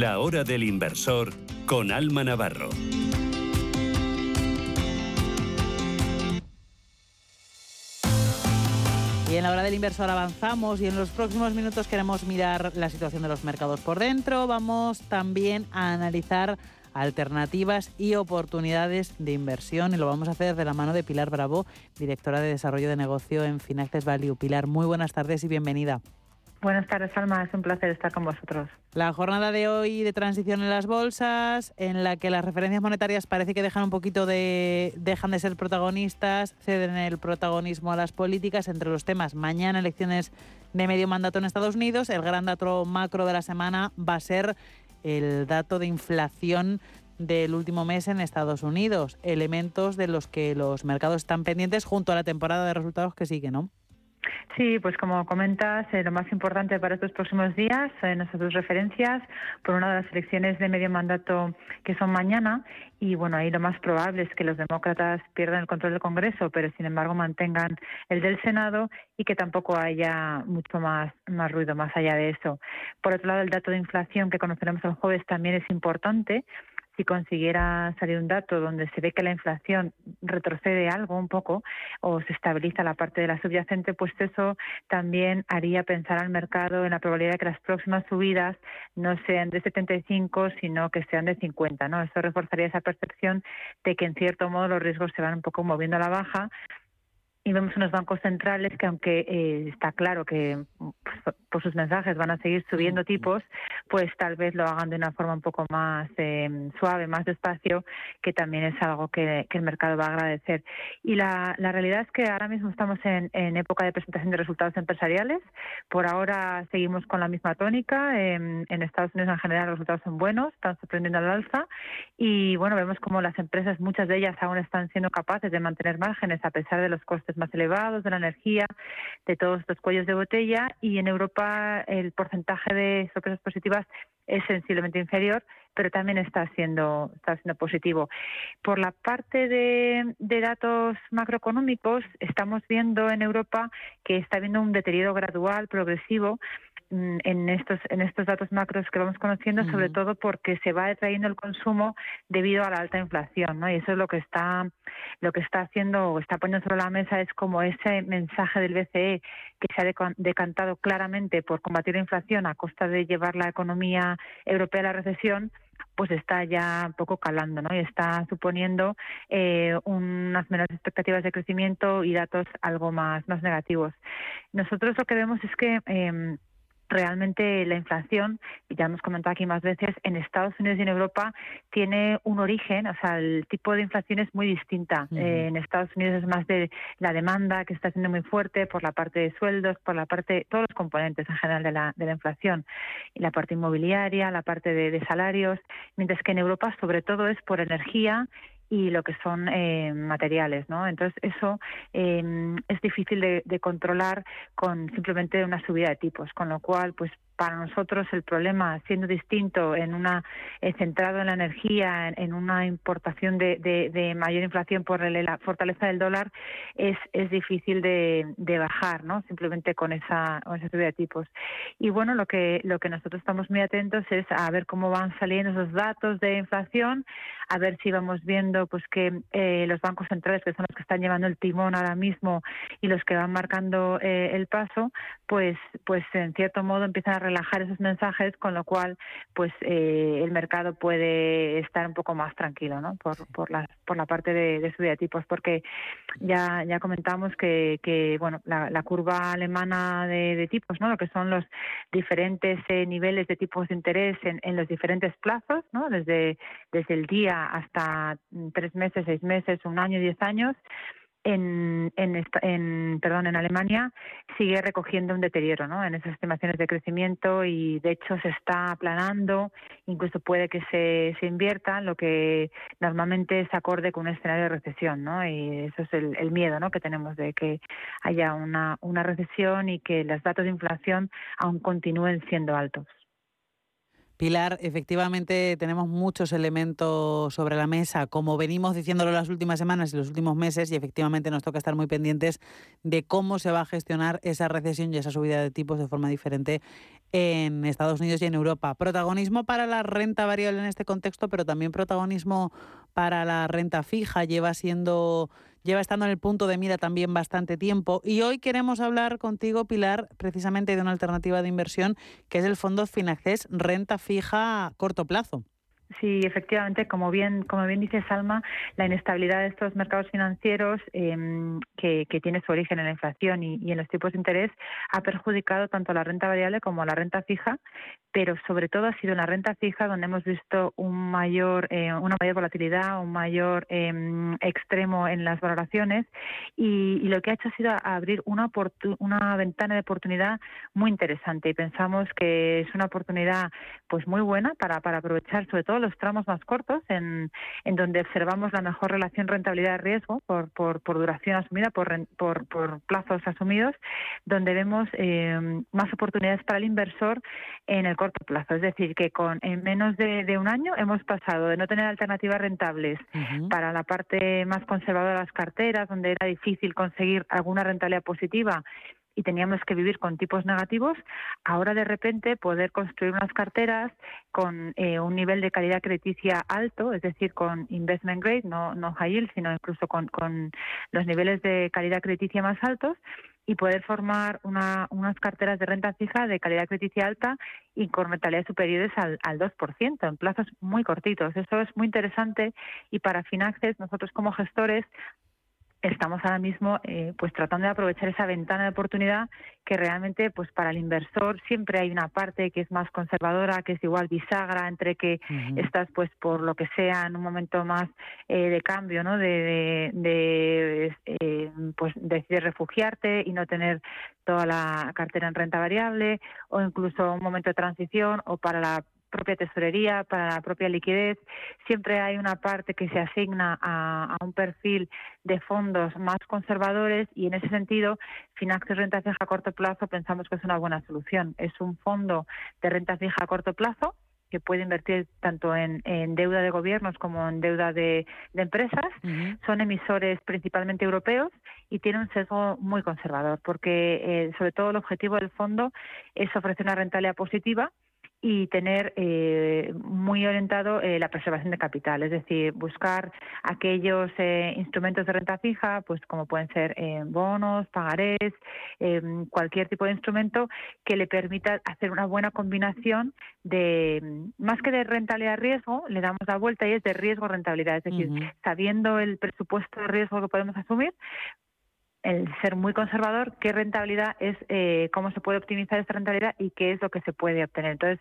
La hora del inversor con Alma Navarro. Y en la hora del inversor avanzamos y en los próximos minutos queremos mirar la situación de los mercados por dentro. Vamos también a analizar alternativas y oportunidades de inversión y lo vamos a hacer de la mano de Pilar Bravo, directora de desarrollo de negocio en Finaces Value. Pilar, muy buenas tardes y bienvenida. Buenas tardes, Alma. Es un placer estar con vosotros. La jornada de hoy de transición en las bolsas, en la que las referencias monetarias parece que dejan un poquito de dejan de ser protagonistas, ceden el protagonismo a las políticas entre los temas. Mañana elecciones de medio mandato en Estados Unidos. El gran dato macro de la semana va a ser el dato de inflación del último mes en Estados Unidos. Elementos de los que los mercados están pendientes junto a la temporada de resultados que sigue, ¿no? Sí, pues como comentas, eh, lo más importante para estos próximos días, en nuestras dos referencias, por una de las elecciones de medio mandato que son mañana, y bueno, ahí lo más probable es que los demócratas pierdan el control del Congreso, pero sin embargo mantengan el del Senado y que tampoco haya mucho más, más ruido más allá de eso. Por otro lado, el dato de inflación que conoceremos el jueves también es importante si consiguiera salir un dato donde se ve que la inflación retrocede algo un poco o se estabiliza la parte de la subyacente, pues eso también haría pensar al mercado en la probabilidad de que las próximas subidas no sean de 75, sino que sean de 50. ¿no? Eso reforzaría esa percepción de que en cierto modo los riesgos se van un poco moviendo a la baja y vemos unos bancos centrales que aunque eh, está claro que pues, por sus mensajes van a seguir subiendo tipos, pues tal vez lo hagan de una forma un poco más eh, suave, más despacio, que también es algo que, el mercado va a agradecer. Y la, realidad es que ahora mismo estamos en, época de presentación de resultados empresariales. Por ahora seguimos con la misma tónica. En, Estados Unidos en general los resultados son buenos, están sorprendiendo al alza. Y bueno, vemos como las empresas, muchas de ellas aún están siendo capaces de mantener márgenes a pesar de los costes más elevados, de la energía, de todos estos cuellos de botella. Y en Europa el porcentaje de sorpresas positivas es sensiblemente inferior, pero también está siendo, está siendo positivo. Por la parte de, de, datos macroeconómicos, estamos viendo en Europa que está habiendo un deterioro gradual, progresivo, en estos en estos datos macros que vamos conociendo sobre todo porque se va detrayendo el consumo debido a la alta inflación no y eso es lo que está lo que está haciendo o está poniendo sobre la mesa es como ese mensaje del BCE que se ha decantado claramente por combatir la inflación a costa de llevar la economía europea a la recesión pues está ya un poco calando, ¿no? Y está suponiendo eh, unas menores expectativas de crecimiento y datos algo más, más negativos. Nosotros lo que vemos es que eh, realmente la inflación, y ya hemos comentado aquí más veces, en Estados Unidos y en Europa tiene un origen, o sea, el tipo de inflación es muy distinta. Eh, en Estados Unidos es más de la demanda que está siendo muy fuerte por la parte de sueldos, por la parte, todos los componentes en general de la, de la inflación, y la parte inmobiliaria, la parte de, de salarios, mientras que en Europa sobre todo es por energía y lo que son eh, materiales, ¿no? Entonces eso eh, es difícil de, de, controlar con simplemente una subida de tipos, con lo cual, pues para nosotros el problema, siendo distinto en una eh, centrado en la energía, en, una importación de, de, mayor inflación por la fortaleza del dólar, es, difícil de, de bajar, ¿no? Simplemente con esa, con subida de tipos. Y bueno, lo que lo que nosotros estamos muy atentos es a ver cómo van saliendo esos datos de inflación, a ver si vamos viendo pues que eh, los bancos centrales, que son los que están llevando el timón ahora mismo y los que van marcando eh, el paso, pues pues en cierto modo empiezan a relajar esos mensajes, con lo cual pues eh, el mercado puede estar un poco más tranquilo, ¿no? Por, por, la, por la parte de, de subida de tipos, porque ya, ya comentamos que, que bueno, la, curva alemana de, tipos, ¿no? Lo que son los diferentes eh, niveles de tipos de interés en, en los diferentes plazos, ¿no? Desde, desde el día hasta tres meses, seis meses, un año, diez años, en, en, en, perdón, en Alemania sigue recogiendo un deterioro ¿no? en esas estimaciones de crecimiento y de hecho se está aplanando, incluso puede que se, se invierta, lo que normalmente es acorde con un escenario de recesión. ¿no? Y eso es el, el miedo ¿no? que tenemos de que haya una, una recesión y que los datos de inflación aún continúen siendo altos. Pilar, efectivamente tenemos muchos elementos sobre la mesa, como venimos diciéndolo las últimas semanas y los últimos meses, y efectivamente nos toca estar muy pendientes de cómo se va a gestionar esa recesión y esa subida de tipos de forma diferente en Estados Unidos y en Europa. Protagonismo para la renta variable en este contexto, pero también protagonismo para la renta fija. Lleva siendo lleva estando en el punto de mira también bastante tiempo. Y hoy queremos hablar contigo, Pilar, precisamente de una alternativa de inversión que es el fondo Finaccess Renta Fija a corto plazo. Sí, efectivamente, como bien, como bien dice Salma, la inestabilidad de estos mercados financieros em, que, tiene su origen en la inflación y, en los tipos de interés ha perjudicado tanto la renta variable como la renta fija, pero sobre todo ha sido en la renta fija donde hemos visto un mayor, eh, una mayor volatilidad, un mayor em, extremo en las valoraciones y, lo que ha hecho ha sido abrir una, una ventana de oportunidad muy interesante y pensamos que es una oportunidad pues muy buena para, para aprovechar sobre todo los tramos más cortos en, en donde observamos la mejor relación rentabilidad-riesgo por, por, por, duración asumida, por, por, por plazos asumidos, donde vemos em, más oportunidades para el inversor en el corto plazo. Es decir, que con en menos de, un año hemos pasado de no tener alternativas rentables para la parte más conservadora de las carteras, donde era difícil conseguir alguna rentabilidad positiva y teníamos que vivir con tipos negativos, ahora de repente poder construir unas carteras con eh, un nivel de calidad crediticia alto, es decir, con investment grade, no, no high yield, sino incluso con, con los niveles de calidad crediticia más altos, y poder formar una, unas carteras de renta fija de calidad crediticia alta y con mentalidades superiores al, al 2% en plazos muy cortitos. Eso es muy interesante y para Finaxes nosotros como gestores estamos ahora mismo eh, pues tratando de aprovechar esa ventana de oportunidad que realmente pues para el inversor siempre hay una parte que es más conservadora que es igual bisagra entre que estás pues por lo que sea en un momento más eh, de cambio no de, de, eh, pues decides refugiarte y no tener toda la cartera en renta variable o incluso un momento de transición o para la propia tesorería, para la propia liquidez. Siempre hay una parte que se asigna a, un perfil de fondos más conservadores y en ese sentido, Finaxis Renta Fija a corto plazo pensamos que es una buena solución. Es un fondo de renta fija a corto plazo que puede invertir tanto en, deuda de gobiernos como en deuda de, empresas. Son emisores principalmente europeos y tiene un sesgo muy conservador, porque eh, sobre todo el objetivo del fondo es ofrecer una rentabilidad positiva y tener eh, muy orientado eh, la preservación de capital, es decir, buscar aquellos eh, instrumentos de renta fija, pues como pueden ser bonos, pagarés, cualquier tipo de instrumento que le permita hacer una buena combinación de, más que de rentabilidad riesgo, le damos la vuelta y es de riesgo rentabilidad, es decir, sabiendo el presupuesto de riesgo que podemos asumir, el ser muy conservador, qué rentabilidad es, eh, cómo se puede optimizar esta rentabilidad y qué es lo que se puede obtener. Entonces,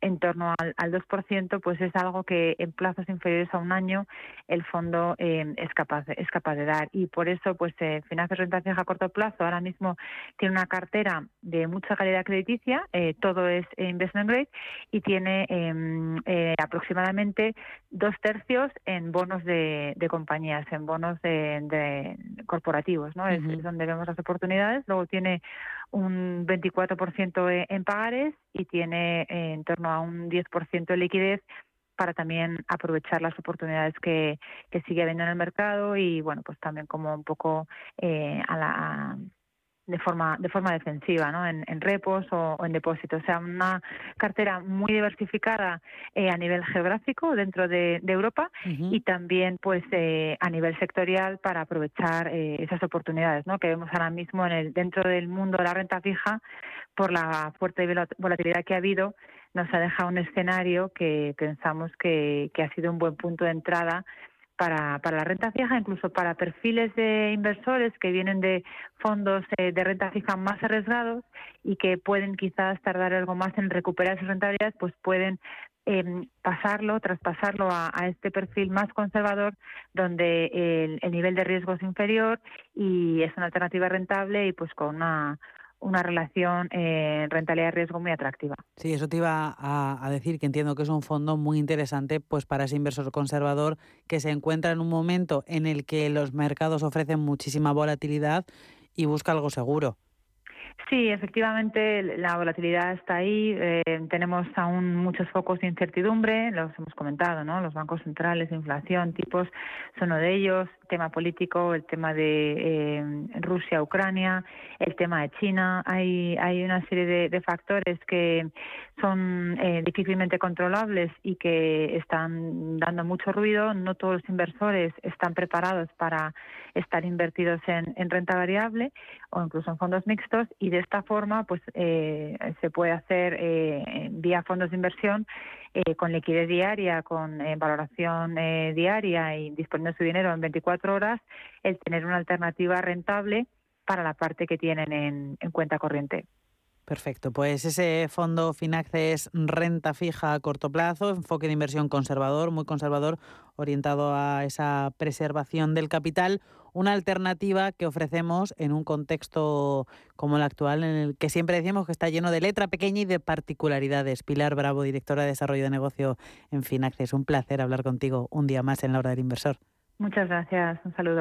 en torno al, al 2%, pues es algo que en plazos inferiores a un año el fondo eh, es capaz de, es capaz de dar y por eso pues eh, Finanzas Renta Fija a corto plazo ahora mismo tiene una cartera de mucha calidad crediticia, eh, todo es investment grade y tiene em, eh, aproximadamente dos tercios en bonos de, de compañías, en bonos de, de corporativos, ¿no? es donde vemos las oportunidades. Luego tiene un 24% en pagares y tiene eh, en torno a un 10% de liquidez para también aprovechar las oportunidades que, que sigue habiendo en el mercado y bueno pues también como un poco eh, a la de forma de forma defensiva ¿no? en, repos o, en depósitos o sea una cartera muy diversificada eh, a nivel geográfico dentro de, Europa y también pues eh, a nivel sectorial para aprovechar eh, esas oportunidades ¿no? que vemos ahora mismo en el dentro del mundo de la renta fija por la fuerte volatilidad que ha habido nos ha dejado un escenario que pensamos que, que ha sido un buen punto de entrada para, para la renta fija, incluso para perfiles de inversores que vienen de fondos eh, de renta fija más arriesgados y que pueden quizás tardar algo más en recuperar sus rentabilidades, pues pueden em, pasarlo, traspasarlo a, este perfil más conservador, donde el nivel de riesgo es inferior y es una alternativa rentable y pues con una una relación eh, rentabilidad-riesgo muy atractiva. Sí, eso te iba a, decir que entiendo que es un fondo muy interesante pues para ese inversor conservador que se encuentra en un momento en el que los mercados ofrecen muchísima volatilidad y busca algo seguro. Sí, efectivamente, la volatilidad está ahí. Eh, tenemos aún muchos focos de incertidumbre, los hemos comentado, ¿no? Los bancos centrales, inflación, tipos, son uno de ellos. Tema político, el tema de eh, Rusia-Ucrania, el tema de China. Hay, hay una serie de, factores que son eh, difícilmente controlables y que están dando mucho ruido. No todos los inversores están preparados para estar invertidos en, en renta variable o incluso en fondos mixtos y de esta forma pues eh, se puede hacer eh, vía fondos de inversión eh, con liquidez diaria, con valoración diaria y disponiendo su dinero en 24 horas, el tener una alternativa rentable para la parte que tienen en cuenta corriente. Perfecto, pues ese fondo Finaxe es renta fija a corto plazo, enfoque de inversión conservador, muy conservador, orientado a esa preservación del capital, una alternativa que ofrecemos en un contexto como el actual, en el que siempre decimos que está lleno de letra pequeña y de particularidades. Pilar Bravo, directora de Desarrollo de Negocio en Finaxe, es un placer hablar contigo un día más en la hora del inversor. Muchas gracias, un saludo.